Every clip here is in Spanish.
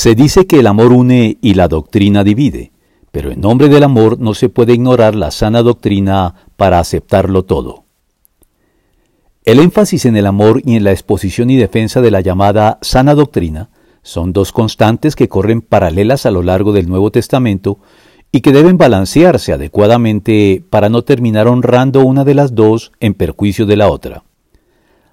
Se dice que el amor une y la doctrina divide, pero en nombre del amor no se puede ignorar la sana doctrina para aceptarlo todo. El énfasis en el amor y en la exposición y defensa de la llamada sana doctrina son dos constantes que corren paralelas a lo largo del Nuevo Testamento y que deben balancearse adecuadamente para no terminar honrando una de las dos en perjuicio de la otra.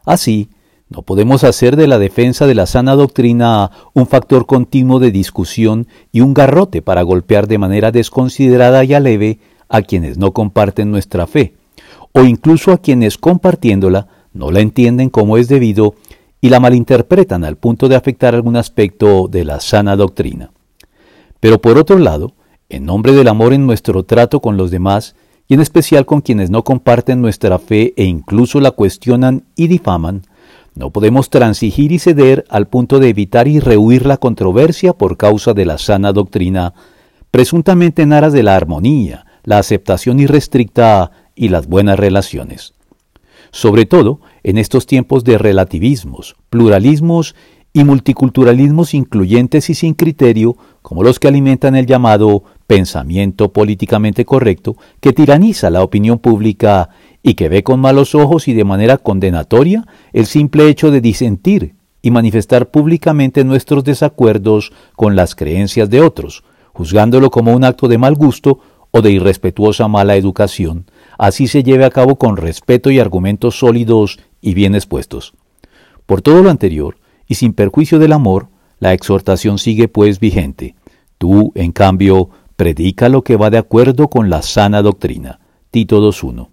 Así, no podemos hacer de la defensa de la sana doctrina un factor continuo de discusión y un garrote para golpear de manera desconsiderada y aleve a quienes no comparten nuestra fe, o incluso a quienes compartiéndola no la entienden como es debido y la malinterpretan al punto de afectar algún aspecto de la sana doctrina. Pero por otro lado, en nombre del amor en nuestro trato con los demás, y en especial con quienes no comparten nuestra fe e incluso la cuestionan y difaman, no podemos transigir y ceder al punto de evitar y rehuir la controversia por causa de la sana doctrina, presuntamente en aras de la armonía, la aceptación irrestricta y las buenas relaciones. Sobre todo en estos tiempos de relativismos, pluralismos y multiculturalismos incluyentes y sin criterio, como los que alimentan el llamado pensamiento políticamente correcto, que tiraniza la opinión pública y que ve con malos ojos y de manera condenatoria el simple hecho de disentir y manifestar públicamente nuestros desacuerdos con las creencias de otros, juzgándolo como un acto de mal gusto o de irrespetuosa mala educación, así se lleve a cabo con respeto y argumentos sólidos y bien expuestos. Por todo lo anterior, y sin perjuicio del amor, la exhortación sigue pues vigente. Tú, en cambio, predica lo que va de acuerdo con la sana doctrina. Tito 2.1.